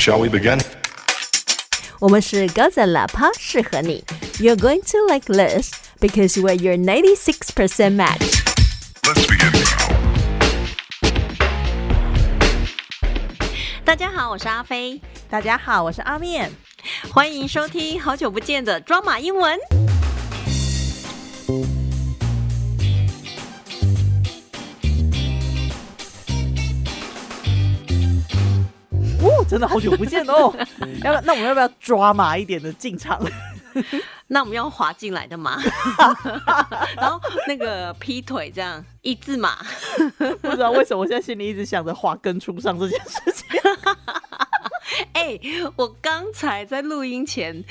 Shall we begin? 我们是高赞喇叭，适合你。You're going to like this because we're your 96% match. Let's begin. 大家好，我是阿飞，大家好，我是阿面。欢迎收听好久不见的装马英文。真的好久不见哦。要不那我们要不要抓马一点的进场？那我们要滑进来的马，然后那个劈腿这样一字马，不知道为什么我现在心里一直想着滑跟出上这件事情。哎、我刚才在录音前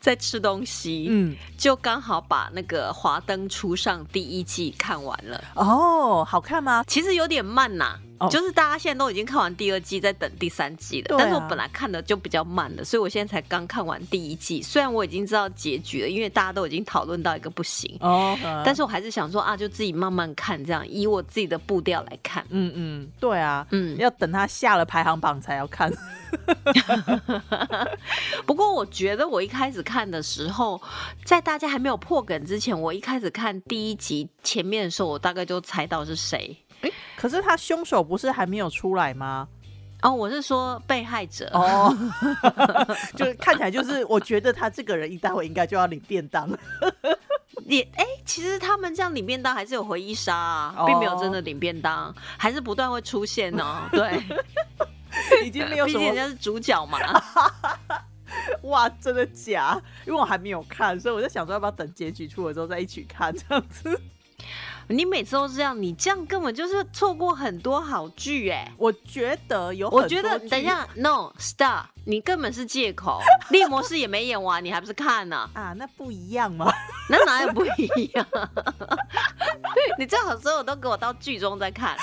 在吃东西，嗯，就刚好把那个《华灯初上》第一季看完了。哦，好看吗？其实有点慢呐、哦就是大家现在都已经看完第二季，在等第三季了。但是我本来看的就比较慢了，所以我现在才刚看完第一季。虽然我已经知道结局了，因为大家都已经讨论到一个不行，哦，但是我还是想说啊，就自己慢慢看，这样以我自己的步调来看。嗯嗯，对啊，嗯，要等他下了排行榜才要看。不过我觉得我一开始看的时候，在大家还没有破梗之前，我一开始看第一集前面的时候，我大概就猜到是谁。可是他凶手不是还没有出来吗？哦，我是说被害者。哦，就是看起来就是，我觉得他这个人一待会应该就要领便当。也哎、其实他们这样领便当还是有回忆杀啊，哦并没有真的领便当，还是不断会出现哦。对，已经没有什么毕竟人家是主角嘛。哇，真的假？因为我还没有看，所以我在想说要不要等结局出了之后再一起看这样子。你每次都这样，你这样根本就是错过很多好剧哎。我觉得有很多我觉得等一下，no stop，你根本是借口。猎魔士也没演完，你还不是看呢、啊，那不一样吗。那哪有不一样？你最好所有都给我到剧中再看，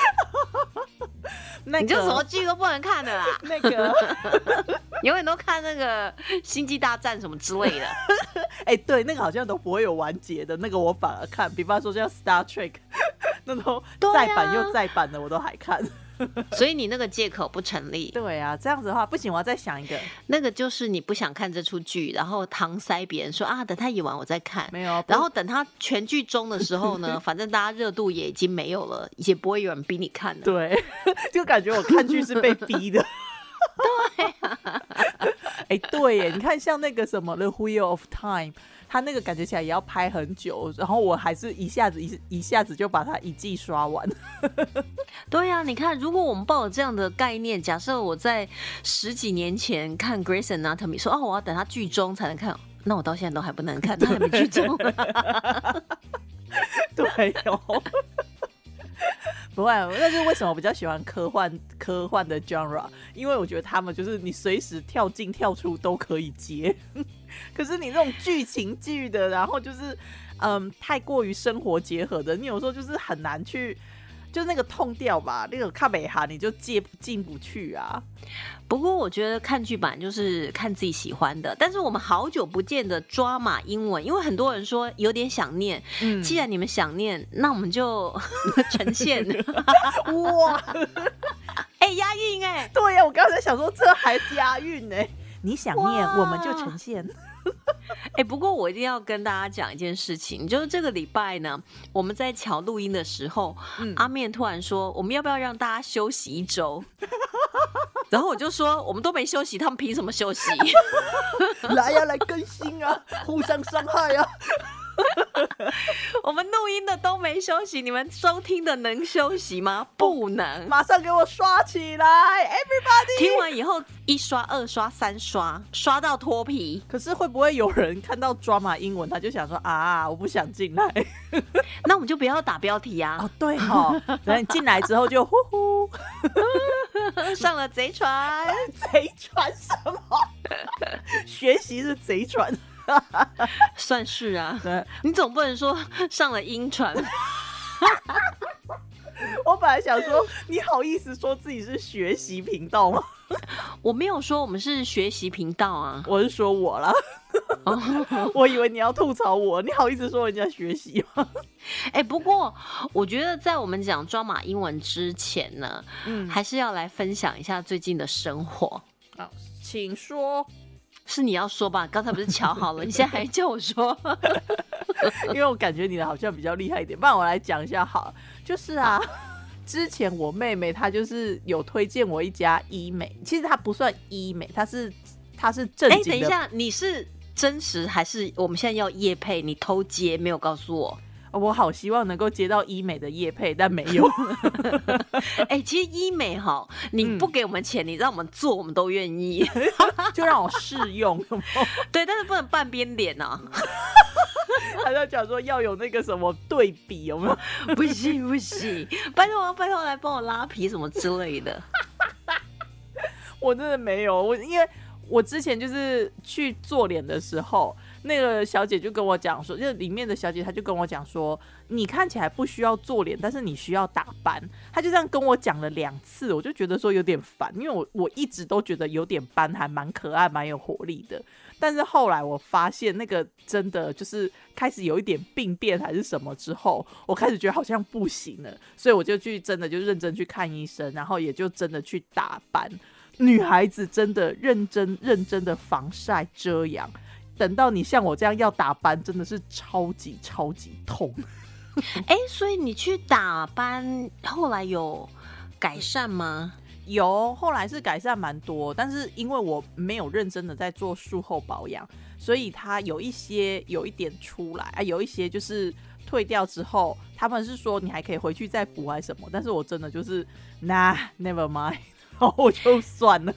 那个你就什么剧都不能看的啦，那个，永远都看那个《星际大战》什么之类的。哎、对，那个好像都不会有完结的，那个我反而看。比方说像 Star Trek 那种对啊再版又再版的，我都还看。所以你那个借口不成立，对啊，这样子的话不行，我要再想一个。那个就是你不想看这出剧，然后搪塞别人说啊，等他演完我再看。没有，然后等他全剧终的时候呢，反正大家热度也已经没有了，也不会有人逼你看了。对，就感觉我看剧是被逼的。对哎、对耶，你看像那个什么《The Wheel of Time》，它那个感觉起来也要拍很久，然后我还是一下子一一下子就把它一季刷完。对呀、你看，如果我们抱有这样的概念，假设我在十几年前看《Grace Anatomy》，说哦，我要等它剧终才能看，那我到现在都还不能看，它还没剧终。对哦。不会，那是为什么我比较喜欢科幻科幻的 genre？因为我觉得他们就是你随时跳进跳出都可以接。可是你这种剧情剧的，然后就是嗯太过于生活结合的，你有时候就是很难去，就是那个痛调吧，那个卡美哈你就接不进不去啊。不过我觉得看剧版就是看自己喜欢的，但是我们好久不见的抓马英文，因为很多人说有点想念。嗯既然你们想念，那我们就 呈现。哇，哎、押韵哎、对呀、我刚才想说这还押韵呢、你想念我们就呈现。哎、不过我一定要跟大家讲一件事情，就是这个礼拜呢，我们在瞧录音的时候，嗯阿面突然说，我们要不要让大家休息一周？然后我就说，我们都没休息，他们凭什么休息？来呀、来更新啊，互相伤害啊。我们录音的都没休息，你们收听的能休息吗？不能。马上给我刷起来，everybody！听完以后，一刷、二刷、三刷，刷到脱皮。可是会不会有人看到 drama 英文，他就想说啊，我不想进来？那我们就不要打标题啊哦，，对哦，等你进来之后就呼呼，上了贼船。贼船什么？学习是贼船，算是啊，对，你总不能说上了晕船。我本来想说，你好意思说自己是学习频道吗？我没有说我们是学习频道啊，我是说我啦，我以为你要吐槽我，你好意思说人家学习吗？哎、不过我觉得在我们讲抓马英文之前呢，嗯，还是要来分享一下最近的生活。好，请说。是你要说吧？刚才不是瞧好了，你现在还叫我说？因为我感觉你的好像比较厉害一点，不然我来讲一下好了。就是啊，之前我妹妹她就是有推荐我一家医美，其实它不算医美，它是它是正经的。等一下，你是真实还是我们现在要夜配？你偷接没有告诉我？我好希望能够接到医美的叶配，但没有。哎，其实医美哈，你不给我们钱，你让我们做，我们都愿意，就让我试用。对，但是不能半边脸呐。还在讲说要有那个什么对比，有没有？不行不行，拜托拜托来帮我拉皮什么之类的。我真的没有，我因为我之前就是去做脸的时候。那个小姐就跟我讲说，就里面的小姐，她就跟我讲说，你看起来不需要做脸，但是你需要打斑。她就这样跟我讲了两次，我就觉得说有点烦，因为我我一直都觉得有点斑还蛮可爱、蛮有活力的。但是后来我发现那个真的就是开始有一点病变还是什么之后，我开始觉得好像不行了，所以我就去真的就认真去看医生，然后也就真的去打斑。女孩子真的认真认真的防晒遮阳。等到你像我这样要打斑，真的是超级超级痛。哎，所以你去打斑，后来有改善吗？有，后来是改善蛮多，但是因为我没有认真的在做术后保养，所以它有一些有一点出来啊，有一些就是退掉之后，他们是说你还可以回去再补还是什么，但是我真的就是那 never mind，然 后我就算了。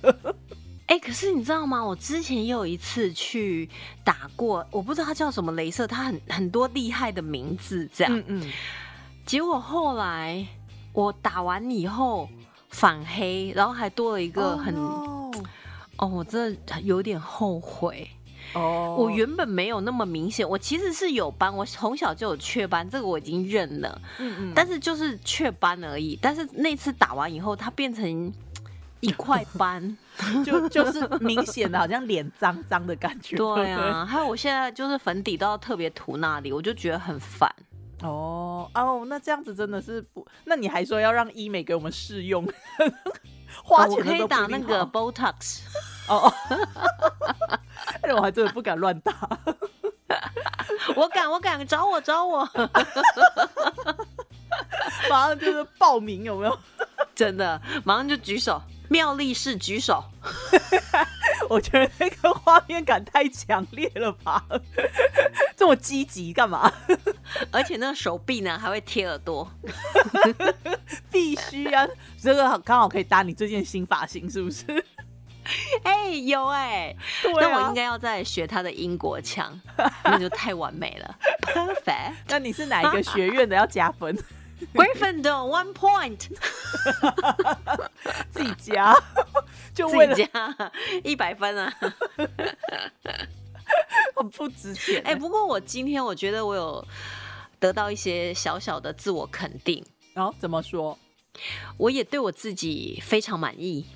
哎，可是你知道吗？我之前也有一次去打过，我不知道它叫什么镭射，它很很多厉害的名字这样。嗯嗯。结果后来我打完以后反黑，然后还多了一个很……哦，我真的有点后悔。哦。我原本没有那么明显，我其实是有斑，我从小就有雀斑，这个我已经认了。嗯嗯。但是就是雀斑而已。但是那次打完以后，它变成。一块斑，就就是明显的，好像脸脏脏的感觉。对啊，还有我现在就是粉底都要特别涂那里，我就觉得很烦。哦哦，那这样子真的是不？那你还说要让医美给我们试用，花钱可以打那个 Botox。哦，哎，我还真的不敢乱打。我敢，我敢，找我，找我。马上就是报名，有没有？真的，马上就举手。妙力士举手，我觉得那个画面感太强烈了吧？这么积极干嘛？而且那个手臂呢还会贴耳朵，必须啊！这个刚好可以搭你最近新发型，是不是？哎，有哎，那我应该要再学他的英国腔，那就太完美了，perfect。那你是哪一个学院的？要加分 Gryffindor one point，自己加，就为了加一百分啊，很不值钱。哎，不过我今天我觉得我有得到一些小小的自我肯定。然后怎么说？我也对我自己非常满意。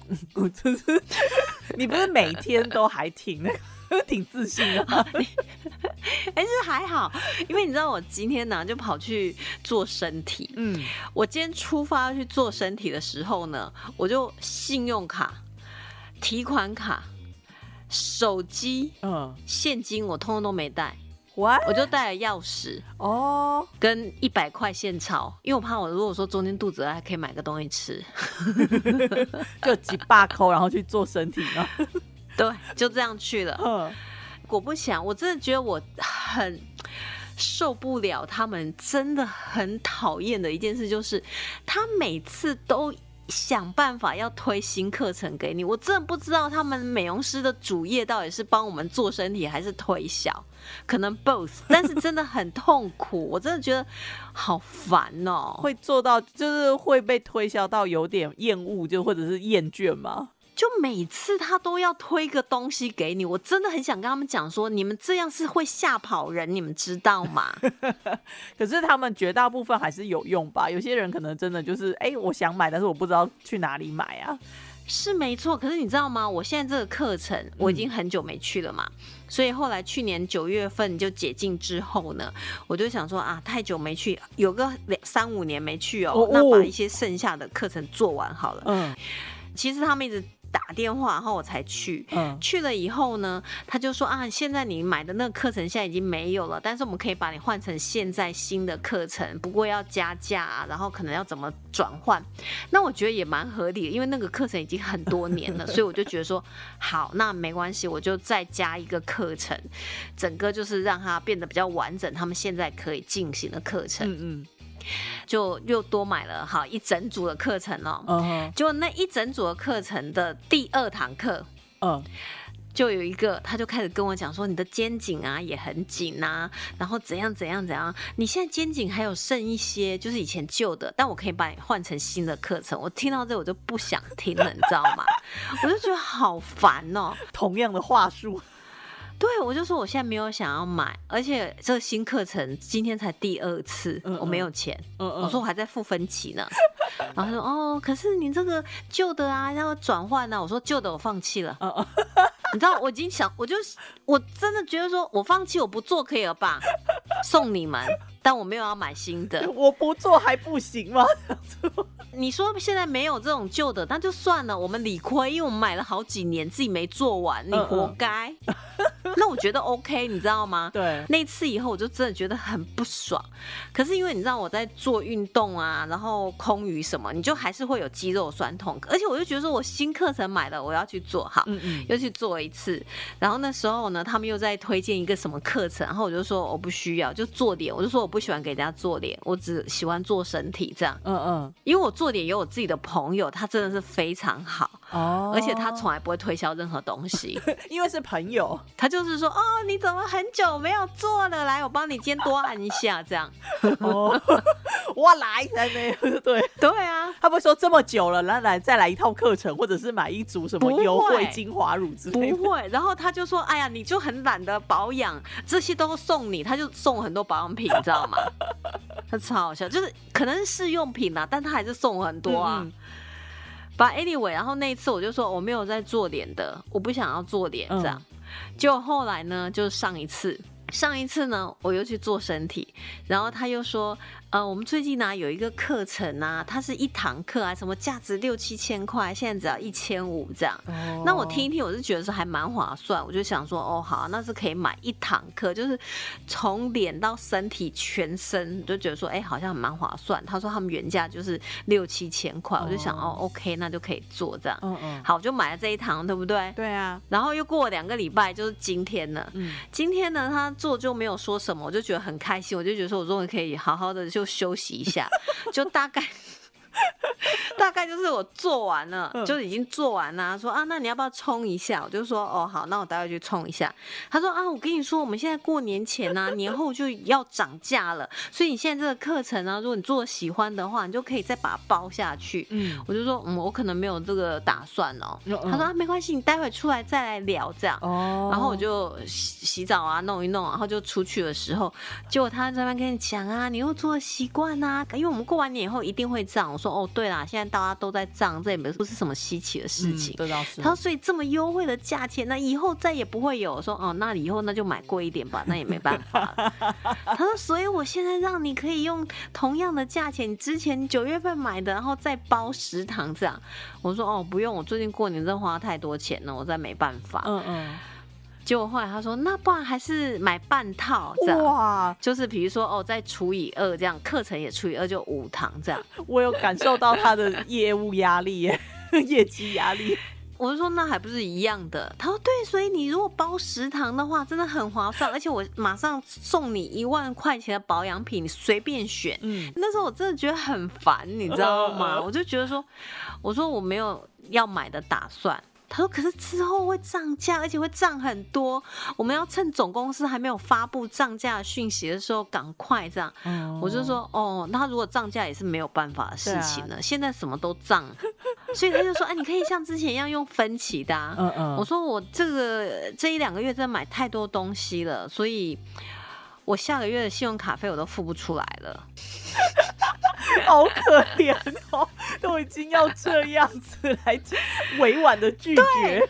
你不是每天都还挺那个？挺自信的，哎，是还好，因为你知道我今天呢就跑去做身体，嗯，我今天出发去做身体的时候呢，我就信用卡、提款卡、手机、嗯，现金我通通都没带，我我就带了钥匙哦，跟一百块现钞，因为我怕我如果说中间肚子饿，还可以买个东西吃，就几把扣，然后去做身体呢。对，就这样去了。果不其然，我真的觉得我很受不了。他们真的很讨厌的一件事，就是他每次都想办法要推新课程给你。我真的不知道他们美容师的主业到底是帮我们做身体，还是推销，可能 both。但是真的很痛苦，我真的觉得好烦哦。会做到就是会被推销到有点厌恶，就或者是厌倦吗？就每次他都要推个东西给你，我真的很想跟他们讲说，你们这样是会吓跑人，你们知道吗？可是他们绝大部分还是有用吧？有些人可能真的就是，哎，我想买，但是我不知道去哪里买啊。是没错，可是你知道吗？我现在这个课程我已经很久没去了嘛，所以后来去年九月份就解禁之后呢，我就想说啊，太久没去，有个两三五年没去哦，那把一些剩下的课程做完好了。嗯，其实他们一直。打电话，然后我才去。嗯，去了以后呢，他就说啊，现在你买的那个课程现在已经没有了，但是我们可以把你换成现在新的课程，不过要加价，然后可能要怎么转换？那我觉得也蛮合理的，因为那个课程已经很多年了，所以我就觉得说好，那没关系，我就再加一个课程，整个就是让它变得比较完整，他们现在可以进行的课程。嗯嗯。就又多买了好一整组的课程哦，嗯，就那一整组的课程的第二堂课，嗯，就有一个他就开始跟我讲说，你的肩颈啊也很紧呐，然后怎样怎样怎样，你现在肩颈还有剩一些，就是以前旧的，但我可以把你换成新的课程。我听到这我就不想听了，你知道吗？我就觉得好烦哦，同样的话术。对，我就说我现在没有想要买，而且这个新课程今天才第二次，我没有钱。我说我还在付分期呢。然后他说哦，可是你这个旧的啊要转换呢。我说旧的我放弃了。你知道我已经想，我就我真的觉得说我放弃我不做可以了吧？送你们，但我没有要买新的。我不做还不行吗？你说现在没有这种旧的，那就算了，我们理亏，因为我们买了好几年，自己没做完，你活该。那我觉得 OK，你知道吗？对，那次以后我就真的觉得很不爽。可是因为你知道我在做运动啊，然后空余什么，你就还是会有肌肉酸痛。而且我就觉得说我新课程买了，我要去做好，嗯嗯，又去做一次。然后那时候呢，他们又在推荐一个什么课程，然后我就说我不需要，就做点。我就说我不喜欢给人家做脸，我只喜欢做身体这样。嗯嗯，因为我做脸有我自己的朋友，他真的是非常好哦，而且他从来不会推销任何东西，因为是朋友，他就是说哦，你怎么很久没有做了？来，我帮你今天多按一下这样。哦，我来才没有，对对啊，他不会说这么久了，来来再来一套课程，或者是买一组什么优惠精华乳之类的，不会。然后他就说，哎呀，你就很懒得保养，这些都送你，他就送很多保养品，你知道吗？他超好笑，就是可能是试用品啦，但他还是送很多啊。把 anyway，然后那一次我就说我没有在做脸的，我不想要做脸这样。就后来呢，就上一次。上一次呢，我又去做身体，然后他又说，呃，我们最近呢有一个课程啊，它是一堂课啊，什么价值六七千块，现在只要一千五这样。那我听一听，我是觉得说还蛮划算，我就想说，哦，好，那是可以买一堂课，就是从脸到身体全身，就觉得说，哎，好像蛮划算。他说他们原价就是六七千块，我就想，哦，OK，那就可以做这样。嗯嗯。好，我就买了这一堂，对不对？对啊。然后又过了两个礼拜，就是今天了。嗯。今天呢，他。做就没有说什么，我就觉得很开心，我就觉得说我终于可以好好的就休息一下，就大概。大概就是我做完了，就已经做完了。说啊，那你要不要冲一下？我就说哦好，那我待会去冲一下。他说啊，我跟你说，我们现在过年前呢，年后就要涨价了，所以你现在这个课程呢，如果你做喜欢的话，你就可以再把它包下去。嗯，我就说嗯，我可能没有这个打算哦。他说啊，没关系，你待会出来再来聊这样。哦，然后我就洗洗澡啊，弄一弄，然后就出去的时候，结果他在那边跟你讲啊，你又做习惯啊，因为我们过完年以后一定会涨。说哦，对啦，现在大家都在涨，这也不是什么稀奇的事情。他说，所以这么优惠的价钱，那以后再也不会有说哦，那以后那就买贵一点吧，那也没办法。他说，所以我现在让你可以用同样的价钱，你之前九月份买的，然后再包食堂这样。我说哦，不用，我最近过年真花太多钱了，我再没办法。嗯嗯。结果后来他说，那不然还是买半套这样，哇，就是比如说哦，再除以二这样，课程也除以二就五堂这样。我有感受到他的业务压力耶，业绩压力。我就说那还不是一样的。他说对，所以你如果包食堂的话，真的很划算，而且我马上送你一万块钱的保养品，你随便选。嗯，那时候我真的觉得很烦，你知道吗？我就觉得说，我说我没有要买的打算。他说：“可是之后会涨价，而且会涨很多。我们要趁总公司还没有发布涨价讯息的时候，赶快这样。”我就说：“哦，那如果涨价也是没有办法的事情了。现在什么都涨，所以他就说：‘哎，你可以像之前一样用分期的。’嗯嗯。我说：‘我这个这一两个月真的买太多东西了，所以我下个月的信用卡费我都付不出来了。’ 好可怜哦，都已经要这样子来 委婉的拒绝，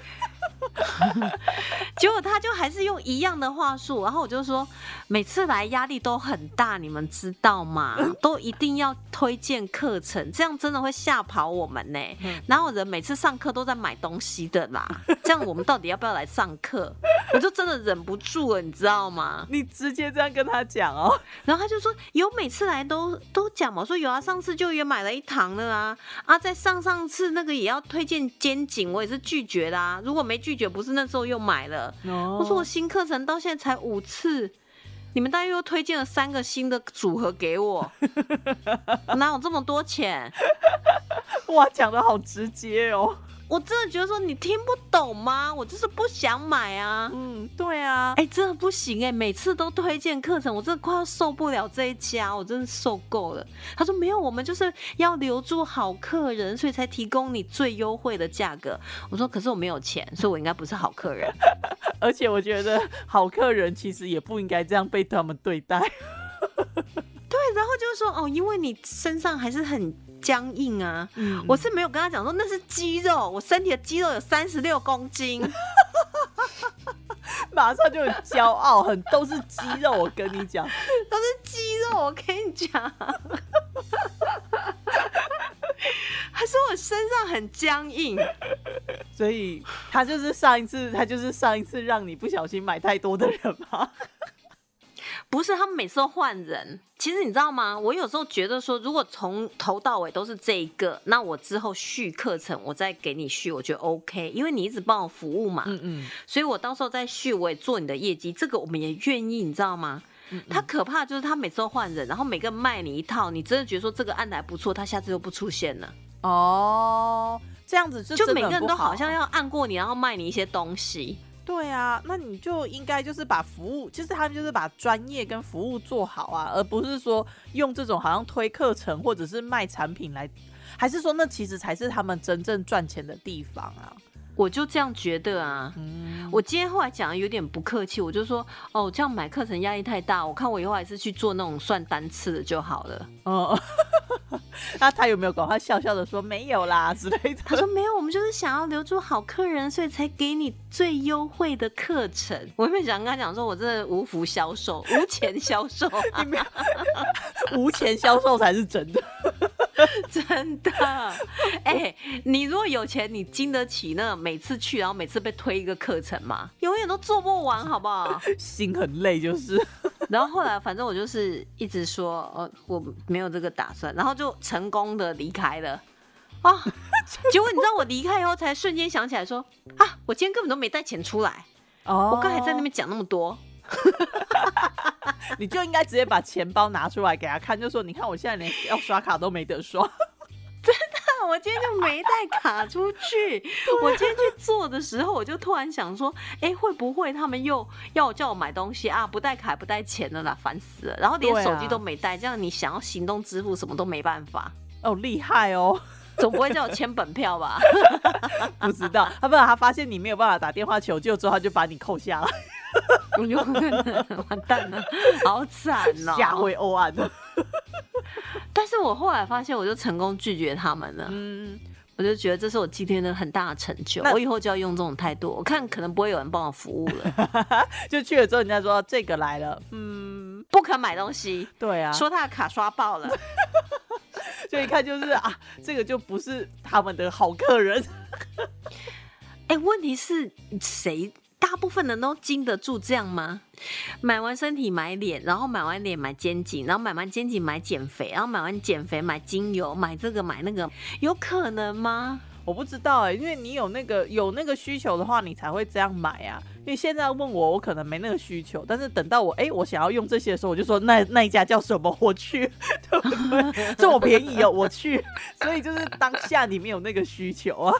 结果他就还是用一样的话术，然后我就说，每次来压力都很大，你们知道吗？都一定要推荐课程，这样真的会吓跑我们呢。哪有人每次上课都在买东西的啦？这样我们到底要不要来上课？我就真的忍不住了，你知道吗？你直接这样跟他讲哦，然后他就说有每次来都都讲嘛，说有啊，上次就也买了一堂了啊，啊，在上上次那个也要推荐肩颈，我也是拒绝的啊，如果没拒绝，不是那时候又买了。我说我新课程到现在才五次，你们大约又推荐了三个新的组合给我，哪有这么多钱？哇，讲的好直接哦。我真的觉得说你听不懂吗？我就是不想买啊。嗯，对啊。哎，真的不行哎，每次都推荐课程，我真的快要受不了这一家，我真的受够了。他说没有，我们就是要留住好客人，所以才提供你最优惠的价格。我说可是我没有钱，所以我应该不是好客人。而且我觉得好客人其实也不应该这样被他们对待。对，然后就是说哦，因为你身上还是很。僵硬啊！我是没有跟他讲说那是肌肉，我身体的肌肉有三十六公斤，马上就很骄傲，很都是肌肉。我跟你讲，都是肌肉。我跟你讲，他 说我身上很僵硬，所以他就是上一次，他就是上一次让你不小心买太多的人吗？不是，他们每次都换人。其实你知道吗？我有时候觉得说，如果从头到尾都是这一个，那我之后续课程，我再给你续，我觉得 OK，因为你一直帮我服务嘛。嗯嗯。所以我到时候再续，我也做你的业绩，这个我们也愿意，你知道吗？他可怕就是他每次都换人，然后每个卖你一套，你真的觉得说这个案子还不错，他下次又不出现了。哦，这样子就每个人都好像要按过你，然后卖你一些东西。对啊，那你就应该就是把服务，其实他们就是把专业跟服务做好啊，而不是说用这种好像推课程或者是卖产品来，还是说那其实才是他们真正赚钱的地方啊。我就这样觉得啊，我今天后来讲的有点不客气，我就说哦，这样买课程压力太大，我看我以后还是去做那种算单次的就好了。哦，那他有没有搞？他笑笑的说没有啦之类的。他说没有，我们就是想要留住好客人，所以才给你最优惠的课程。我原本想跟他讲说，我真的无福销售，无钱销售，无钱销售才是真的。真的，哎，你如果有钱，你经得起那每次去，然后每次被推一个课程吗？永远都做不完，好不好？心很累，就是。然后后来，反正我就是一直说，呃，我没有这个打算，然后就成功的离开了。啊，结果你知道我离开以后，才瞬间想起来说，啊，我今天根本都没带钱出来。哦，我刚才在那边讲那么多。你就应该直接把钱包拿出来给他看，就说：“你看，我现在连要刷卡都没得刷。”真的，我今天就没带卡出去。我今天去做的时候，我就突然想说：“哎，会不会他们又要叫我买东西啊？不带卡，不带钱的啦，烦死了！然后连手机都没带，这样你想要行动支付什么都没办法。哦，厉害哦！总不会叫我签本票吧？不知道，他不然他发现你没有办法打电话求救之后，他就把你扣下 来。完蛋了，好惨哦！下回欧安的。但是我后来发现，我就成功拒绝他们了。嗯，我就觉得这是我今天的很大的成就。我以后就要用这种态度。我看可能不会有人帮我服务了。就去了之后，人家说这个来了，嗯，不肯买东西。对啊，说他的卡刷爆了。就一看就是啊，这个就不是他们的好客人。哎，问题是谁？大部分人都经得住这样吗？买完身体买脸，然后买完脸买肩颈，然后买完肩颈买减肥，然后买完减肥买精油，买这个买那个，有可能吗？我不知道哎，因为你有那个有那个需求的话，你才会这样买啊。因为现在问我，我可能没那个需求，但是等到我哎，我想要用这些的时候，我就说那那一家叫什么，我去，对不对？这么便宜哦，我去。所以就是当下你没有那个需求啊。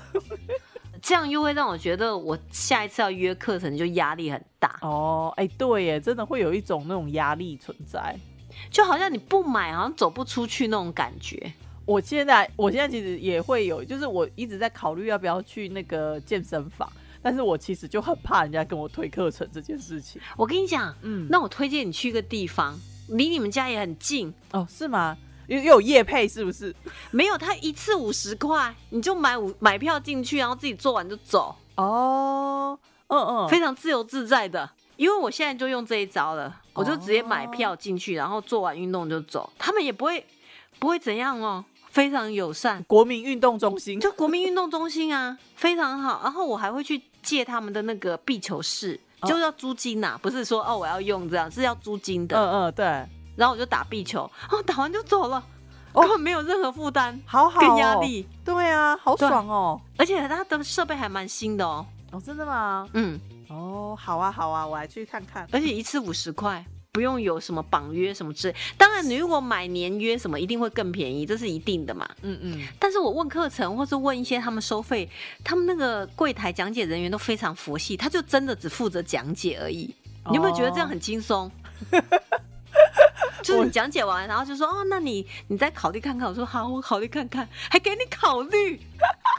这样又会让我觉得，我下一次要约课程就压力很大哦。哎，对耶，真的会有一种那种压力存在，就好像你不买，好像走不出去那种感觉。我现在，我现在其实也会有，就是我一直在考虑要不要去那个健身房，但是我其实就很怕人家跟我推课程这件事情。我跟你讲，嗯，那我推荐你去一个地方，离你们家也很近哦，是吗？又又有夜配是不是？没有，他一次五十块，你就买五买票进去，然后自己做完就走。哦哦，嗯嗯，非常自由自在的。因为我现在就用这一招了，我就直接买票进去，然后做完运动就走，他们也不会不会怎样哦，非常友善。国民运动中心就国民运动中心啊，非常好。然后我还会去借他们的那个壁球室，就要租金呐，不是说哦我要用这样，是要租金的。嗯嗯，对。然后我就打壁球，哦打完就走了，根本没有任何负担，好好跟压力。对啊，好爽哦，而且它的设备还蛮新的哦。哦，真的吗？嗯。哦，好啊，好啊，我来去看看。而且一次五十块，不用有什么绑约什么之类。当然，你如果买年约什么，一定会更便宜，这是一定的嘛。嗯嗯。但是我问课程，或是问一些他们收费，他们那个柜台讲解人员都非常佛系，他就真的只负责讲解而已。你有没有觉得这样很轻松？就是你讲解完，然后就说哦，那你你再考虑看看。我说好，我考虑看看，还给你考虑，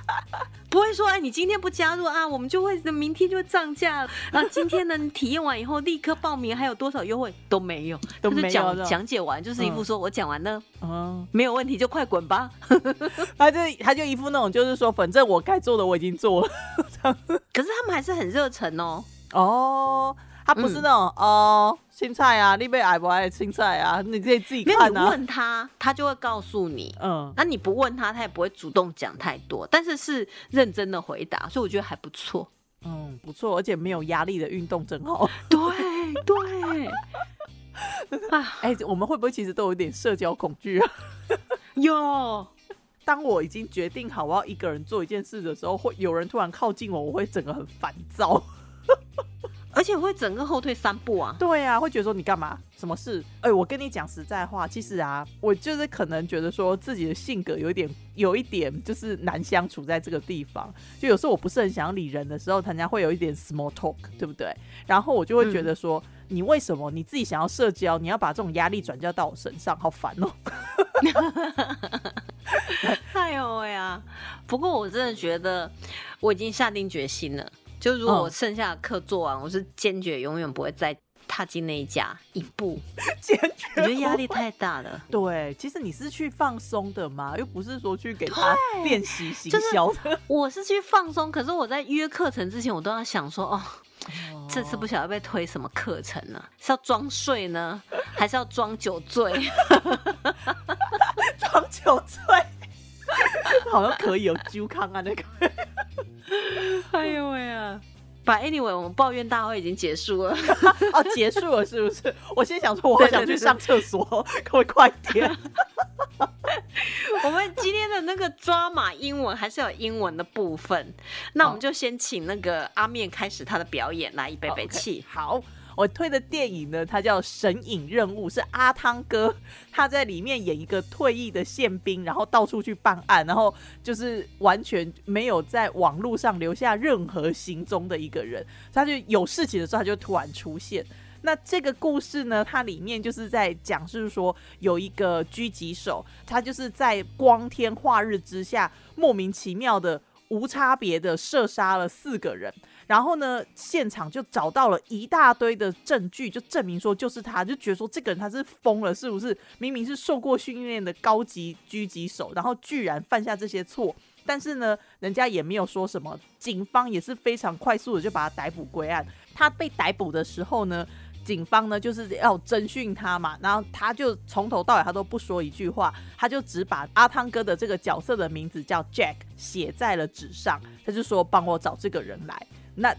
不会说哎，你今天不加入啊，我们就会明天就会涨价了。然后今天呢，你体验完以后立刻报名，还有多少优惠都没有，都没有。讲讲解完就是一副说我讲完了，嗯，没有问题就快滚吧。他就他就一副那种就是说，反正我该做的我已经做了。可是他们还是很热忱哦。哦。他不是那种哦，青菜啊，你被爱不爱青菜啊？你可以自己看啊。问他，他就会告诉你。嗯，那你不问他，他也不会主动讲太多，但是是认真的回答，所以我觉得还不错。嗯，不错，而且没有压力的运动真好。对对。啊，哎，我们会不会其实都有点社交恐惧啊？有。当我已经决定好我要一个人做一件事的时候，会有人突然靠近我，我会整个很烦躁。而且会整个后退三步啊！对啊，会觉得说你干嘛？什么事？哎，我跟你讲实在话，其实啊，我就是可能觉得说自己的性格有一点，有一点就是难相处在这个地方。就有时候我不是很想理人的时候，人家会有一点 small talk，对不对？然后我就会觉得说，你为什么你自己想要社交，你要把这种压力转交到我身上，好烦哦！哎呦喂啊！不过我真的觉得我已经下定决心了。就如果我剩下的课做完，我是坚决永远不会再踏进那一家一步。坚决，我觉得压力太大了。对，其实你是去放松的嘛，又不是说去给他练习行销的。我是去放松，可是我在约课程之前，我都要想说，哦，这次不晓得被推什么课程呢？是要装睡呢，还是要装酒醉？装酒醉，好像可以有揪康啊那个。哎呦喂啊！把 anyway，我们抱怨大会已经结束了。哦，结束了是不是？我先想说，我好想去上厕所，可不可以快点？我们今天的那个抓马英文还是有英文的部分，那我们就先请那个阿面开始他的表演，来一杯杯气。好。我推的电影呢，它叫《神隐任务》，是阿汤哥他在里面演一个退役的宪兵，然后到处去办案，然后就是完全没有在网络上留下任何行踪的一个人。他就有事情的时候，他就突然出现。那这个故事呢，它里面就是在讲，是说有一个狙击手，他就是在光天化日之下，莫名其妙的、无差别的射杀了四个人。然后呢，现场就找到了一大堆的证据，就证明说就是他，就觉得说这个人他是疯了，是不是？明明是受过训练的高级狙击手，然后居然犯下这些错。但是呢，人家也没有说什么，警方也是非常快速的就把他逮捕归案。他被逮捕的时候呢，警方呢就是要侦讯他嘛，然后他就从头到尾他都不说一句话，他就只把阿汤哥的这个角色的名字叫 Jack 写在了纸上，他就说帮我找这个人来。那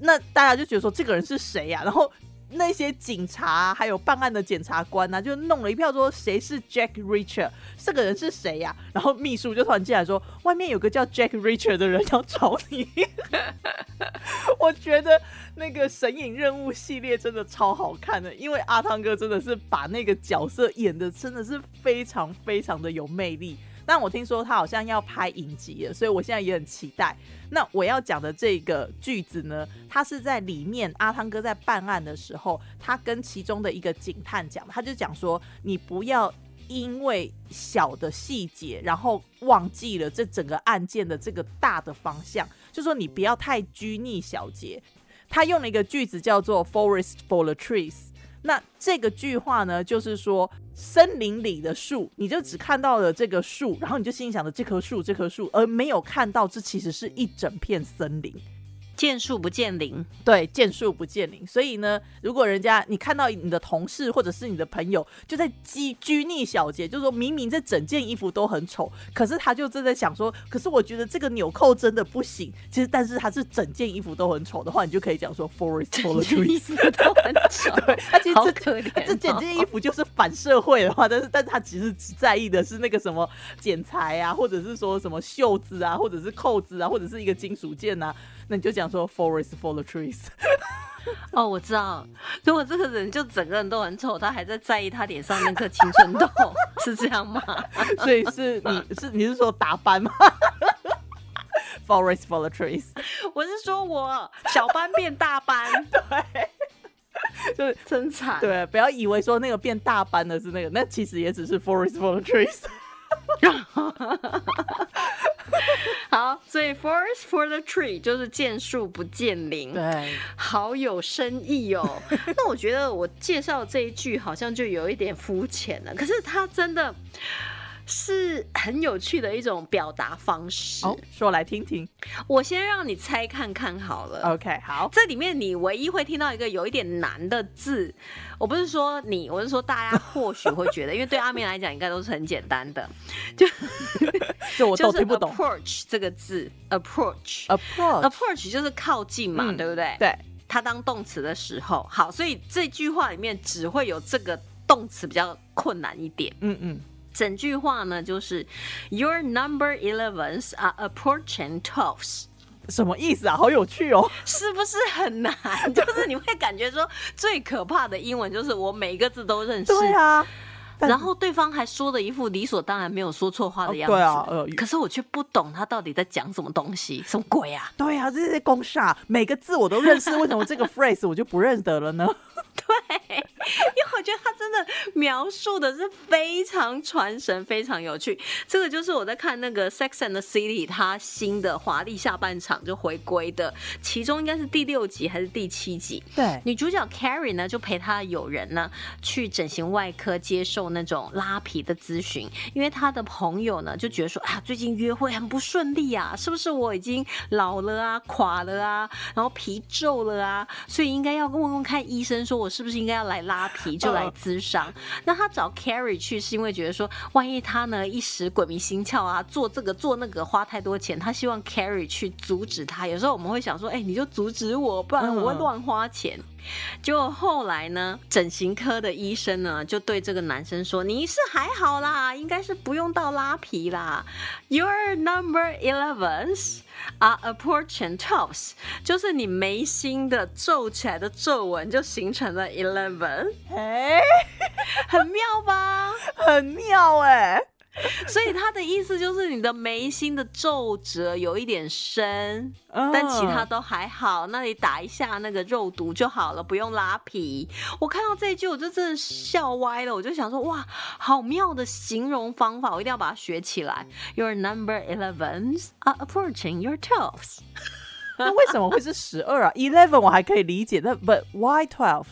那大家就觉得说这个人是谁呀？然后那些警察还有办案的检察官呢，就弄了一票说谁是 Jack Richard，这个人是谁呀？然后秘书就突然进来说，外面有个叫 Jack Richard 的人要找你。我觉得那个神隐任务系列真的超好看的，因为阿汤哥真的是把那个角色演的真的是非常非常的有魅力。但我听说他好像要拍影集了，所以我现在也很期待。那我要讲的这个句子呢，他是在里面阿汤哥在办案的时候，他跟其中的一个警探讲，他就讲说：你不要因为小的细节，然后忘记了这整个案件的这个大的方向，就说你不要太拘泥小节。他用了一个句子叫做 “forest for the trees”。那这个句话呢，就是说森林里的树，你就只看到了这个树，然后你就心里想着这棵树，这棵树，而没有看到这其实是一整片森林。见树不见林，对，见树不见林。所以呢，如果人家你看到你的同事或者是你的朋友就在拘拘泥小节，就是说明明这整件衣服都很丑，可是他就正在想说，可是我觉得这个纽扣真的不行。其实，但是他是整件衣服都很丑的话，你就可以讲说，forest for the trees 都很丑。对，他其实这可怜，这整件衣服就是反社会的话，但是，但是他其实只在意的是那个什么剪裁啊，或者是说什么袖子啊，或者是扣子啊，或者是一个金属件啊。那你就讲说 forest for the trees。哦，我知道，如果这个人就整个人都很丑，他还在在意他脸上那颗青春痘，是这样吗？所以是你 是你是说打斑吗？forest for the trees。我是说我小班变大班，对，就是真惨。对，不要以为说那个变大班的是那个，那其实也只是 forest for the trees。好，所以 forest for the tree 就是见树不见林，对，好有深意哦。那我觉得我介绍这一句好像就有一点肤浅了，可是它真的。是很有趣的一种表达方式，说来听听。我先让你猜看看好了。OK，好。这里面你唯一会听到一个有一点难的字，我不是说你，我是说大家或许会觉得，因为对阿明来讲应该都是很简单的，就 就我都听 不懂。Approach 这个字，Approach，Approach，Approach 就是靠近嘛，对不对？对。它当动词的时候，好，所以这句话里面只会有这个动词比较困难一点。嗯嗯。整句话呢，就是 Your number elevens are approaching twelves，什么意思啊？好有趣哦，是不是很难？就是你会感觉说，最可怕的英文就是我每一个字都认识。对啊，然后对方还说的一副理所当然没有说错话的样子。对啊，可是我却不懂他到底在讲什么东西，什么鬼啊？对啊，这些公煞，每个字我都认识，为什么这个 phrase 我就不认得了呢？觉得他真的描述的是非常传神，非常有趣。这个就是我在看那个《Sex and the City》他新的华丽下半场就回归的，其中应该是第六集还是第七集？对，女主角 Carrie 呢就陪她的友人呢去整形外科接受那种拉皮的咨询，因为她的朋友呢就觉得说啊，最近约会很不顺利啊，是不是我已经老了啊、垮了啊，然后皮皱了啊，所以应该要问问看医生说我。是不是应该要来拉皮就来咨商？那他找 Carrie 去是因为觉得说，万一他呢一时鬼迷心窍啊，做这个做那个花太多钱，他希望 Carrie 去阻止他。有时候我们会想说，哎，你就阻止我，不然我会乱花钱。就后来呢，整形科的医生呢就对这个男生说：“你是还好啦，应该是不用到拉皮啦。Your number elevens are approaching twelves，就是你眉心的皱起来的皱纹就形成了 eleven。哎，很妙吧？很妙哎。” 所以他的意思就是你的眉心的皱褶有一点深，但其他都还好。那你打一下那个肉毒就好了，不用拉皮。我看到这一句，我就真的笑歪了。我就想说，哇，好妙的形容方法，我一定要把它学起来。Your number elevens are approaching your twelves。那为什么会是十二啊？Eleven 我还可以理解，但 But why twelve？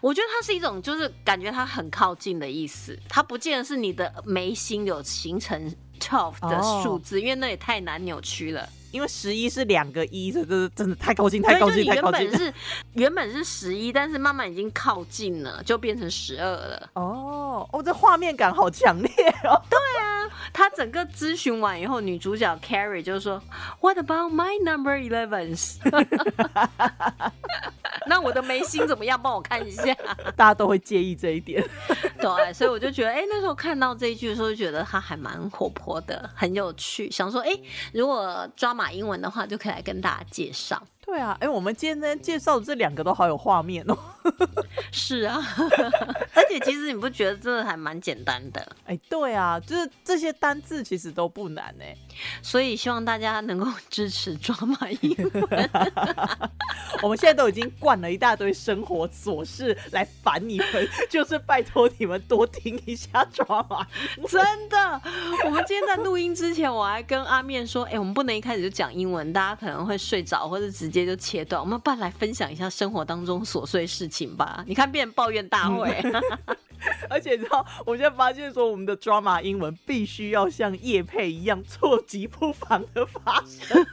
我觉得它是一种，就是感觉它很靠近的意思，它不见得是你的眉心有形成 twelve 的数字，因为那也太难扭曲了。因为十一是两个一，这这真的太靠近，太靠近，太靠近。原本是原本是十一，但是慢慢已经靠近了，就变成十二了。哦哦，这画面感好强烈哦。对啊，他整个咨询完以后，女主角 Carrie 就说：“What about my number elevens？” 那我的眉心怎么样？帮我看一下。大家都会介意这一点。对，所以我就觉得，哎，那时候看到这一句的时候，就觉得他还蛮活泼的，很有趣。想说，哎，如果抓马英文的话，就可以来跟大家介绍。对啊，哎，我们今天介绍的这两个都好有画面哦。是啊，而且其实你不觉得真的还蛮简单的？哎，对啊，就是这些单字其实都不难哎。所以希望大家能够支持抓马英文。我们现在都已经灌了一大堆生活琐事来烦你们，就是拜托你们多听一下抓马。真的，我们今天在录音之前，我还跟阿面说，哎，我们不能一开始就讲英文，大家可能会睡着，或者直接就切断。我们不来分享一下生活当中琐碎事情吧？你看，变抱怨大会。而且你知道，我现在发现说，我们的抓马英文必须要像叶佩一样错极不防的发生。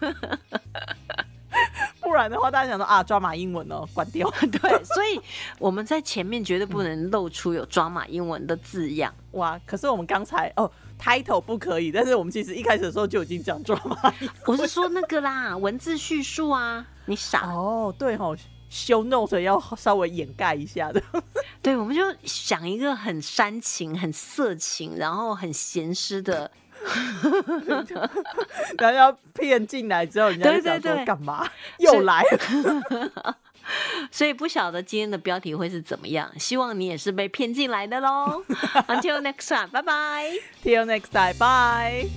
不不然的话，大家想说啊，抓马英文哦，关掉。对，所以我们在前面绝对不能露出有抓马英文的字样。哇，可是我们刚才哦，title 不可以，但是我们其实一开始的时候就已经讲抓马。我是说那个啦，文字叙述啊，你傻哦，对哦。修 note 要稍微掩盖一下的，对，我们就想一个很煽情、很色情，然后很咸湿的，然后要骗进来之后，人家就想说干嘛又来了，所以不晓得今天的标题会是怎么样，希望你也是被骗进来的喽。Until next time，拜拜。Till next time，bye。